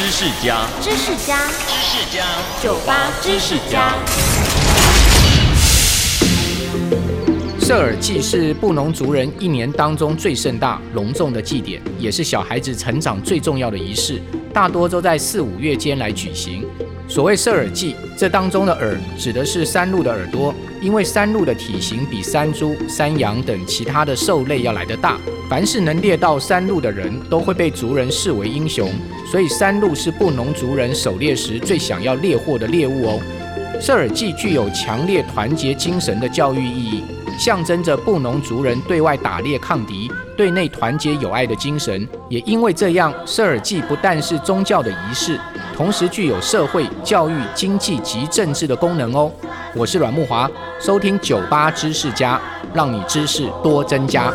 知识家，知识家，知识家，酒吧知识家。射耳祭是布农族人一年当中最盛大、隆重的祭典，也是小孩子成长最重要的仪式，大多都在四五月间来举行。所谓射耳祭，这当中的耳指的是山鹿的耳朵，因为山鹿的体型比山猪、山羊等其他的兽类要来得大，凡是能猎到山鹿的人都会被族人视为英雄，所以山鹿是布农族人狩猎时最想要猎获的猎物哦。射耳祭具有强烈团结精神的教育意义，象征着布农族人对外打猎抗敌、对内团结友爱的精神。也因为这样，射耳祭不但是宗教的仪式，同时具有社会、教育、经济及政治的功能哦。我是阮木华，收听酒吧知识家，让你知识多增加。